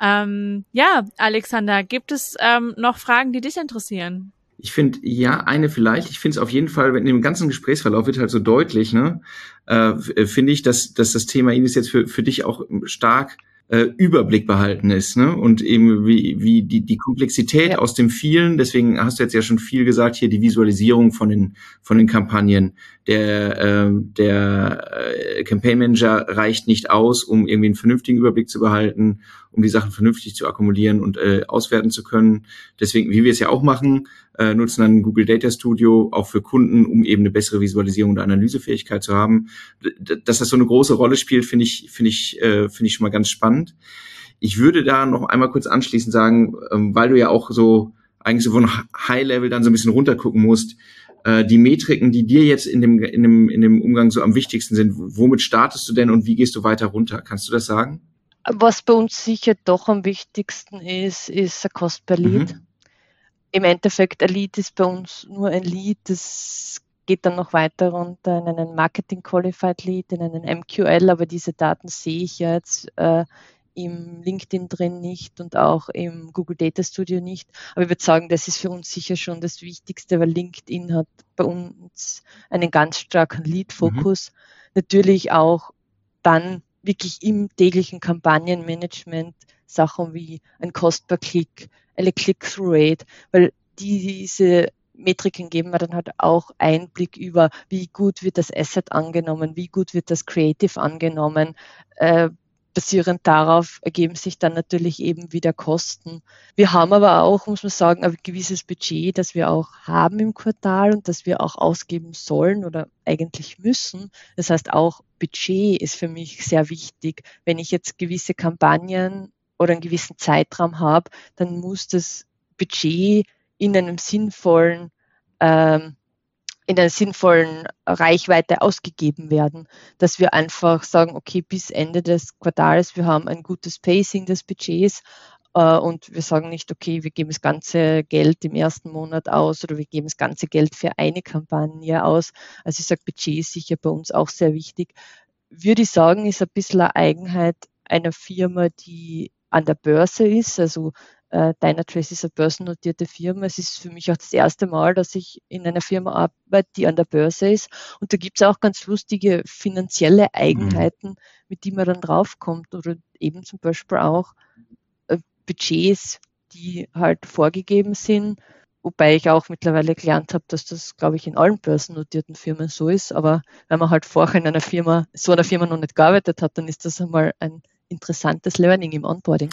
Ähm, ja, Alexander, gibt es ähm, noch Fragen, die dich interessieren? Ich finde, ja, eine vielleicht. Ich finde es auf jeden Fall, in dem ganzen Gesprächsverlauf wird halt so deutlich, ne, äh, finde ich, dass, dass das Thema Ihnen ist jetzt für, für dich auch stark äh, Überblick behalten ist, ne? Und eben wie, wie die, die Komplexität ja. aus dem vielen, deswegen hast du jetzt ja schon viel gesagt, hier die Visualisierung von den, von den Kampagnen. Der, äh, der äh, Campaign Manager reicht nicht aus, um irgendwie einen vernünftigen Überblick zu behalten, um die Sachen vernünftig zu akkumulieren und äh, auswerten zu können. Deswegen, wie wir es ja auch machen, äh, nutzen dann Google Data Studio auch für Kunden, um eben eine bessere Visualisierung und Analysefähigkeit zu haben. Dass das so eine große Rolle spielt, finde ich, finde ich, äh, finde ich schon mal ganz spannend. Ich würde da noch einmal kurz anschließend sagen, ähm, weil du ja auch so eigentlich so von High Level dann so ein bisschen runtergucken musst, äh, die Metriken, die dir jetzt in dem, in dem, in dem Umgang so am wichtigsten sind, womit startest du denn und wie gehst du weiter runter? Kannst du das sagen? Was bei uns sicher doch am wichtigsten ist, ist der Cost per Lead. Mhm im Endeffekt, ein Lead ist bei uns nur ein Lead, das geht dann noch weiter runter in einen Marketing Qualified Lead, in einen MQL, aber diese Daten sehe ich ja jetzt äh, im LinkedIn drin nicht und auch im Google Data Studio nicht. Aber ich würde sagen, das ist für uns sicher schon das Wichtigste, weil LinkedIn hat bei uns einen ganz starken Lead-Fokus. Mhm. Natürlich auch dann wirklich im täglichen Kampagnenmanagement Sachen wie ein Cost per Klick, eine Click-Through-Rate, weil diese Metriken geben mir dann halt auch Einblick über, wie gut wird das Asset angenommen, wie gut wird das Creative angenommen. Äh, basierend darauf ergeben sich dann natürlich eben wieder Kosten. Wir haben aber auch, muss man sagen, ein gewisses Budget, das wir auch haben im Quartal und das wir auch ausgeben sollen oder eigentlich müssen. Das heißt, auch Budget ist für mich sehr wichtig. Wenn ich jetzt gewisse Kampagnen oder einen gewissen Zeitraum habe, dann muss das Budget in einem sinnvollen ähm, in einer sinnvollen Reichweite ausgegeben werden, dass wir einfach sagen, okay, bis Ende des Quartals, wir haben ein gutes Pacing des Budgets äh, und wir sagen nicht, okay, wir geben das ganze Geld im ersten Monat aus oder wir geben das ganze Geld für eine Kampagne aus. Also ich sage, Budget ist sicher bei uns auch sehr wichtig. würde ich sagen, ist ein bisschen eine Eigenheit einer Firma, die an der Börse ist. Also äh, Dynatrace ist eine börsennotierte Firma. Es ist für mich auch das erste Mal, dass ich in einer Firma arbeite, die an der Börse ist. Und da gibt es auch ganz lustige finanzielle Eigenheiten, mhm. mit die man dann draufkommt. Oder eben zum Beispiel auch äh, Budgets, die halt vorgegeben sind. Wobei ich auch mittlerweile gelernt habe, dass das, glaube ich, in allen börsennotierten Firmen so ist. Aber wenn man halt vorher in einer Firma, so einer Firma noch nicht gearbeitet hat, dann ist das einmal ein interessantes Learning im Onboarding.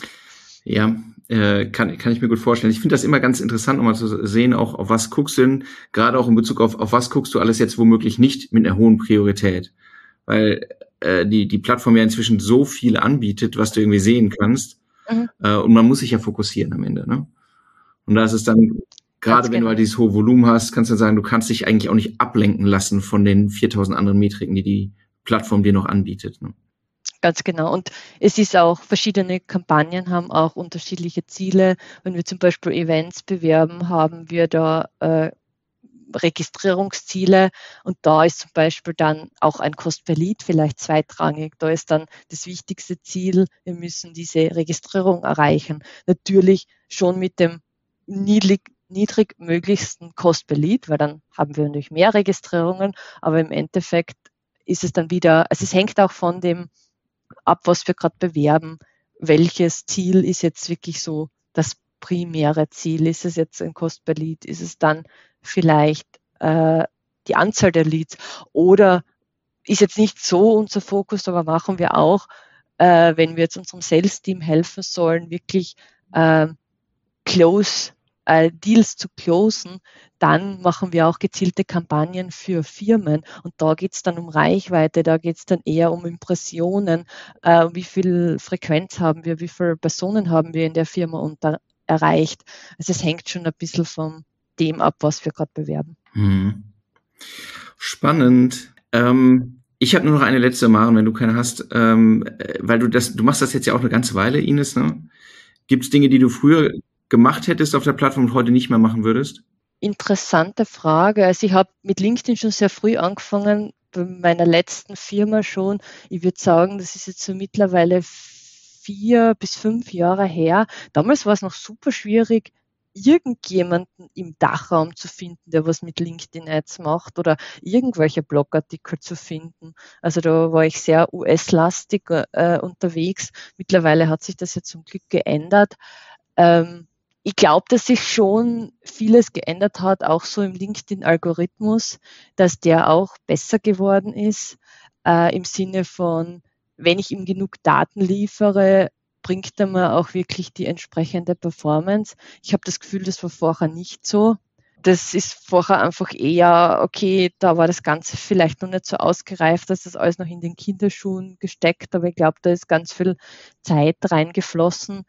Ja, äh, kann, kann ich mir gut vorstellen. Ich finde das immer ganz interessant, um mal zu sehen, auch auf was guckst du denn, gerade auch in Bezug auf, auf was guckst du alles jetzt womöglich nicht mit einer hohen Priorität. Weil äh, die, die Plattform ja inzwischen so viel anbietet, was du irgendwie sehen kannst. Mhm. Äh, und man muss sich ja fokussieren am Ende. Ne? Und da ist es dann, gerade wenn genau. du halt dieses hohe Volumen hast, kannst du sagen, du kannst dich eigentlich auch nicht ablenken lassen von den 4000 anderen Metriken, die die Plattform dir noch anbietet. Ne? Ganz genau. Und es ist auch, verschiedene Kampagnen haben auch unterschiedliche Ziele. Wenn wir zum Beispiel Events bewerben, haben wir da äh, Registrierungsziele und da ist zum Beispiel dann auch ein Cost per Lead vielleicht zweitrangig. Da ist dann das wichtigste Ziel, wir müssen diese Registrierung erreichen. Natürlich schon mit dem niedrig, niedrigmöglichsten Cost per Lead, weil dann haben wir natürlich mehr Registrierungen, aber im Endeffekt ist es dann wieder, also es hängt auch von dem ab, was wir gerade bewerben, welches Ziel ist jetzt wirklich so das primäre Ziel? Ist es jetzt ein Cost per Lead? Ist es dann vielleicht äh, die Anzahl der Leads? Oder ist jetzt nicht so unser Fokus, aber machen wir auch, äh, wenn wir jetzt unserem Sales-Team helfen sollen, wirklich äh, close äh, Deals zu closen, dann machen wir auch gezielte Kampagnen für Firmen. Und da geht es dann um Reichweite, da geht es dann eher um Impressionen, äh, wie viel Frequenz haben wir, wie viele Personen haben wir in der Firma unter, erreicht. Also es hängt schon ein bisschen von dem ab, was wir gerade bewerben. Hm. Spannend. Ähm, ich habe nur noch eine letzte Maren, wenn du keine hast, ähm, äh, weil du das, du machst das jetzt ja auch eine ganze Weile, Ines. Ne? Gibt es Dinge, die du früher gemacht hättest auf der Plattform und heute nicht mehr machen würdest? Interessante Frage. Also ich habe mit LinkedIn schon sehr früh angefangen, bei meiner letzten Firma schon. Ich würde sagen, das ist jetzt so mittlerweile vier bis fünf Jahre her. Damals war es noch super schwierig, irgendjemanden im Dachraum zu finden, der was mit LinkedIn Ads macht oder irgendwelche Blogartikel zu finden. Also da war ich sehr US-lastig äh, unterwegs. Mittlerweile hat sich das ja zum Glück geändert. Ähm, ich glaube, dass sich schon vieles geändert hat, auch so im LinkedIn-Algorithmus, dass der auch besser geworden ist, äh, im Sinne von, wenn ich ihm genug Daten liefere, bringt er mir auch wirklich die entsprechende Performance. Ich habe das Gefühl, das war vorher nicht so. Das ist vorher einfach eher, okay, da war das Ganze vielleicht noch nicht so ausgereift, dass das alles noch in den Kinderschuhen gesteckt, aber ich glaube, da ist ganz viel Zeit reingeflossen.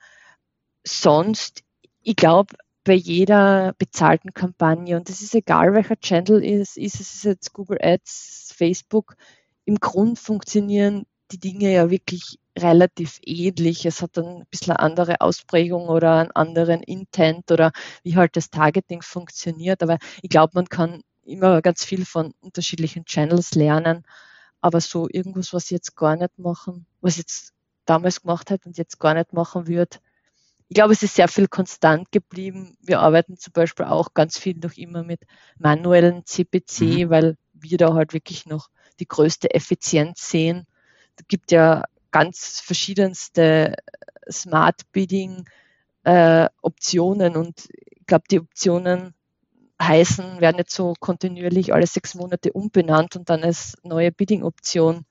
Sonst ich glaube, bei jeder bezahlten Kampagne, und es ist egal, welcher Channel ist, ist es jetzt Google Ads, Facebook, im Grund funktionieren die Dinge ja wirklich relativ ähnlich. Es hat dann ein bisschen eine andere Ausprägung oder einen anderen Intent oder wie halt das Targeting funktioniert. Aber ich glaube, man kann immer ganz viel von unterschiedlichen Channels lernen. Aber so irgendwas, was ich jetzt gar nicht machen, was ich jetzt damals gemacht hat und jetzt gar nicht machen würde, ich glaube, es ist sehr viel konstant geblieben. Wir arbeiten zum Beispiel auch ganz viel noch immer mit manuellen CPC, mhm. weil wir da halt wirklich noch die größte Effizienz sehen. Es gibt ja ganz verschiedenste Smart Bidding äh, Optionen und ich glaube, die Optionen heißen, werden jetzt so kontinuierlich alle sechs Monate umbenannt und dann als neue Bidding-Option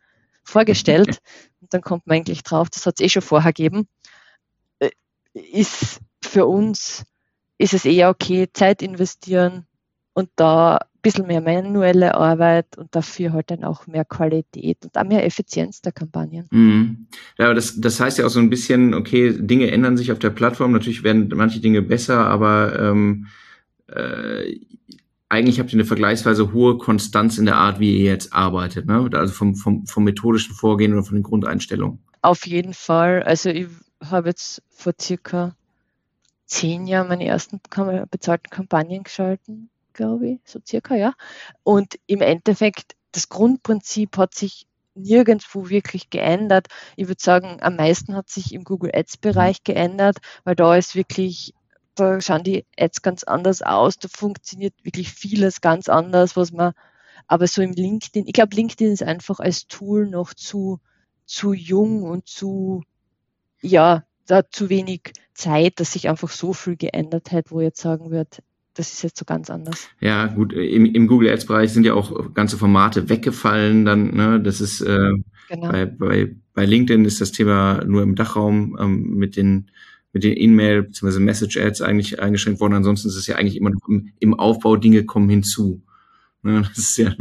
vorgestellt. (laughs) Und dann kommt man eigentlich drauf, das hat es eh schon vorher gegeben ist für uns, ist es eher okay, Zeit investieren und da ein bisschen mehr manuelle Arbeit und dafür halt dann auch mehr Qualität und auch mehr Effizienz der Kampagnen. Mhm. Ja, aber das, das heißt ja auch so ein bisschen, okay, Dinge ändern sich auf der Plattform, natürlich werden manche Dinge besser, aber ähm, äh, eigentlich habt ihr eine vergleichsweise hohe Konstanz in der Art, wie ihr jetzt arbeitet, ne? Also vom, vom, vom methodischen Vorgehen oder von den Grundeinstellungen. Auf jeden Fall. Also ich habe jetzt vor circa zehn Jahren meine ersten bezahlten Kampagnen geschalten, glaube ich, so circa, ja. Und im Endeffekt, das Grundprinzip hat sich nirgendwo wirklich geändert. Ich würde sagen, am meisten hat sich im Google Ads Bereich geändert, weil da ist wirklich, da schauen die Ads ganz anders aus, da funktioniert wirklich vieles ganz anders, was man, aber so im LinkedIn, ich glaube, LinkedIn ist einfach als Tool noch zu, zu jung und zu, ja, da zu wenig Zeit, dass sich einfach so viel geändert hat, wo jetzt sagen würde, das ist jetzt so ganz anders. Ja, gut, im, im Google Ads Bereich sind ja auch ganze Formate weggefallen dann, ne? Das ist äh, genau. bei, bei, bei LinkedIn ist das Thema nur im Dachraum ähm, mit den mit den E-Mail bzw. Message Ads eigentlich eingeschränkt worden. Ansonsten ist es ja eigentlich immer noch im, im Aufbau, Dinge kommen hinzu. Ne? Das ist ja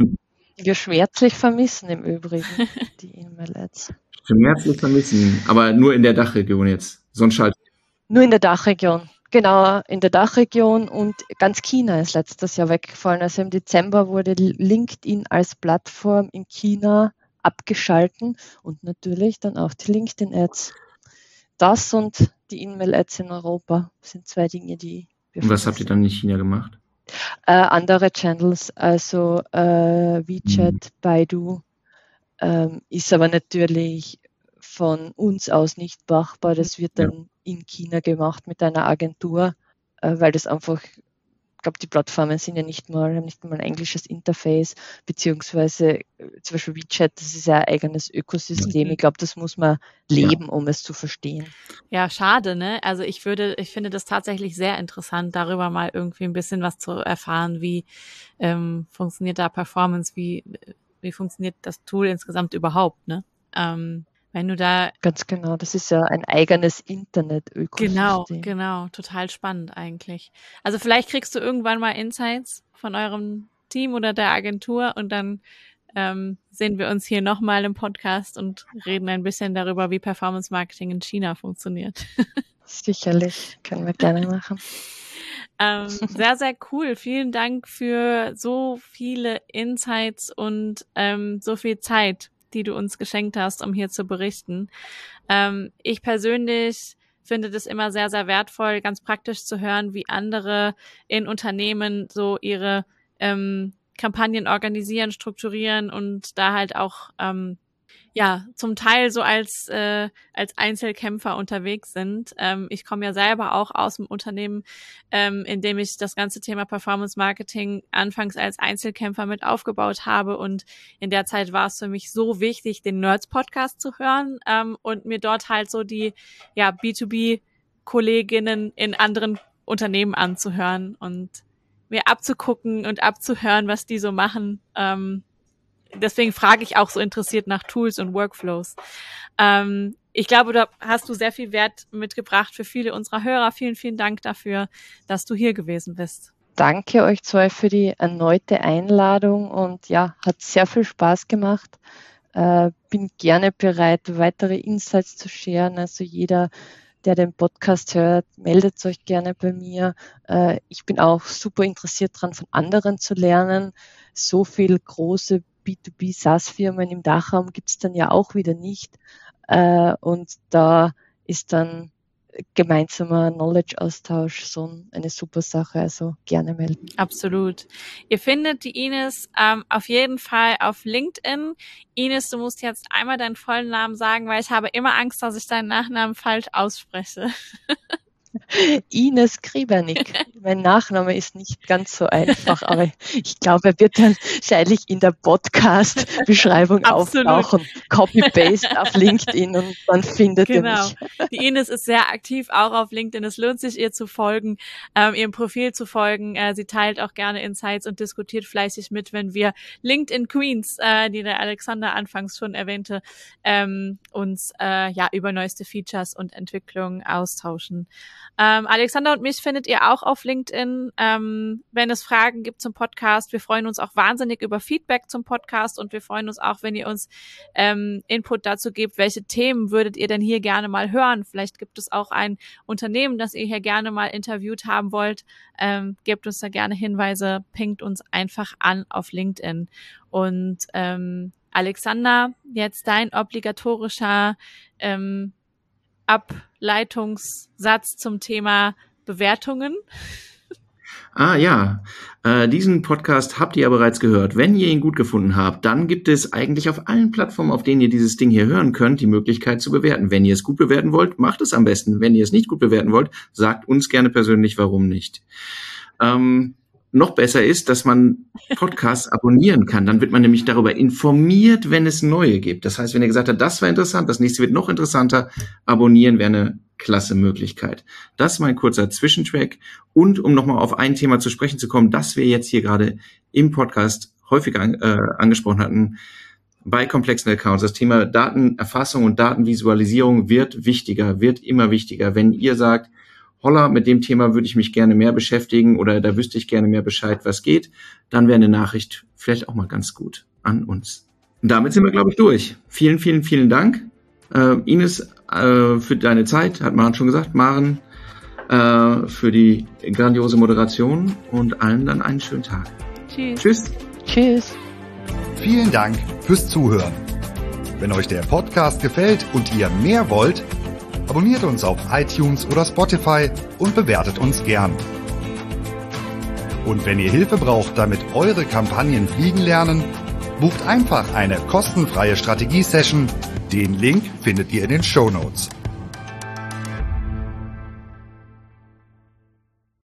wir schmerzlich vermissen im Übrigen (laughs) die E-Mail-Ads. Schmerzlich vermissen, aber nur in der Dachregion jetzt. Sonst halt. Nur in der Dachregion. Genau, in der Dachregion und ganz China ist letztes Jahr weggefallen. Also im Dezember wurde LinkedIn als Plattform in China abgeschalten und natürlich dann auch die LinkedIn-Ads. Das und die E-Mail-Ads in Europa sind zwei Dinge, die wir. Und was habt ihr dann in China gemacht? Äh, andere Channels, also äh, WeChat, mhm. Baidu, ähm, ist aber natürlich von uns aus nicht machbar. Das wird dann in China gemacht mit einer Agentur, äh, weil das einfach, ich glaube, die Plattformen sind ja nicht mal, haben nicht mal ein englisches Interface, beziehungsweise äh, zum Beispiel WeChat, das ist ja ein eigenes Ökosystem. Ich glaube, das muss man leben, ja. um es zu verstehen. Ja, schade, ne? Also ich würde, ich finde das tatsächlich sehr interessant, darüber mal irgendwie ein bisschen was zu erfahren, wie ähm, funktioniert da Performance, wie, wie funktioniert das Tool insgesamt überhaupt, ne? Ähm, wenn du da. Ganz genau, das ist ja ein eigenes Internet-Ökosystem. Genau, genau, total spannend eigentlich. Also vielleicht kriegst du irgendwann mal Insights von eurem Team oder der Agentur und dann ähm, sehen wir uns hier nochmal im Podcast und reden ein bisschen darüber, wie Performance Marketing in China funktioniert. (laughs) Sicherlich, können wir gerne machen. Ähm, (laughs) sehr, sehr cool. Vielen Dank für so viele Insights und ähm, so viel Zeit die du uns geschenkt hast, um hier zu berichten. Ähm, ich persönlich finde das immer sehr, sehr wertvoll, ganz praktisch zu hören, wie andere in Unternehmen so ihre ähm, Kampagnen organisieren, strukturieren und da halt auch ähm, ja zum Teil so als äh, als Einzelkämpfer unterwegs sind. Ähm, ich komme ja selber auch aus dem Unternehmen, ähm, in dem ich das ganze Thema Performance Marketing anfangs als Einzelkämpfer mit aufgebaut habe und in der Zeit war es für mich so wichtig, den Nerds Podcast zu hören ähm, und mir dort halt so die ja B2B Kolleginnen in anderen Unternehmen anzuhören und mir abzugucken und abzuhören, was die so machen. Ähm, deswegen frage ich auch so interessiert nach Tools und Workflows. Ähm, ich glaube, da hast du sehr viel Wert mitgebracht für viele unserer Hörer. Vielen, vielen Dank dafür, dass du hier gewesen bist. Danke euch zwei für die erneute Einladung und ja, hat sehr viel Spaß gemacht. Äh, bin gerne bereit, weitere Insights zu scheren. Also jeder, der den Podcast hört, meldet euch gerne bei mir. Äh, ich bin auch super interessiert daran, von anderen zu lernen. So viel große B2B SaaS-Firmen im Dachraum gibt es dann ja auch wieder nicht. Äh, und da ist dann gemeinsamer Knowledge-Austausch so eine super Sache. Also gerne melden. Absolut. Ihr findet die Ines ähm, auf jeden Fall auf LinkedIn. Ines, du musst jetzt einmal deinen vollen Namen sagen, weil ich habe immer Angst, dass ich deinen Nachnamen falsch ausspreche. (laughs) Ines Kriebernick. Mein Nachname ist nicht ganz so einfach, aber ich glaube, er wird dann wahrscheinlich in der Podcast-Beschreibung auftauchen. Copy-Paste auf LinkedIn und man findet genau. mich. Die Ines ist sehr aktiv auch auf LinkedIn. Es lohnt sich, ihr zu folgen, ähm, ihrem Profil zu folgen. Äh, sie teilt auch gerne Insights und diskutiert fleißig mit, wenn wir LinkedIn Queens, äh, die der Alexander anfangs schon erwähnte, ähm, uns äh, ja über neueste Features und Entwicklungen austauschen. Ähm, Alexander und mich findet ihr auch auf LinkedIn. Ähm, wenn es Fragen gibt zum Podcast, wir freuen uns auch wahnsinnig über Feedback zum Podcast und wir freuen uns auch, wenn ihr uns ähm, Input dazu gebt, welche Themen würdet ihr denn hier gerne mal hören. Vielleicht gibt es auch ein Unternehmen, das ihr hier gerne mal interviewt haben wollt. Ähm, gebt uns da gerne Hinweise, pingt uns einfach an auf LinkedIn. Und ähm, Alexander, jetzt dein obligatorischer ähm, Ableitungssatz zum Thema Bewertungen? Ah ja, äh, diesen Podcast habt ihr ja bereits gehört. Wenn ihr ihn gut gefunden habt, dann gibt es eigentlich auf allen Plattformen, auf denen ihr dieses Ding hier hören könnt, die Möglichkeit zu bewerten. Wenn ihr es gut bewerten wollt, macht es am besten. Wenn ihr es nicht gut bewerten wollt, sagt uns gerne persönlich, warum nicht. Ähm, noch besser ist, dass man (laughs) Podcasts abonnieren kann. Dann wird man nämlich darüber informiert, wenn es neue gibt. Das heißt, wenn ihr gesagt habt, das war interessant, das nächste wird noch interessanter, abonnieren wäre eine klasse Möglichkeit. Das ist mein kurzer Zwischentrack. Und um nochmal auf ein Thema zu sprechen zu kommen, das wir jetzt hier gerade im Podcast häufig an, äh, angesprochen hatten, bei komplexen Accounts. Das Thema Datenerfassung und Datenvisualisierung wird wichtiger, wird immer wichtiger. Wenn ihr sagt, holla, mit dem Thema würde ich mich gerne mehr beschäftigen oder da wüsste ich gerne mehr Bescheid, was geht, dann wäre eine Nachricht vielleicht auch mal ganz gut an uns. Und damit sind wir, glaube ich, durch. Vielen, vielen, vielen Dank. Äh, Ines, äh, für deine Zeit, hat Maren schon gesagt. Maren, äh, für die grandiose Moderation und allen dann einen schönen Tag. Tschüss. Tschüss. Tschüss. Vielen Dank fürs Zuhören. Wenn euch der Podcast gefällt und ihr mehr wollt, abonniert uns auf iTunes oder Spotify und bewertet uns gern. Und wenn ihr Hilfe braucht, damit eure Kampagnen fliegen lernen, bucht einfach eine kostenfreie Strategie-Session. Den Link findet ihr in den Show Notes.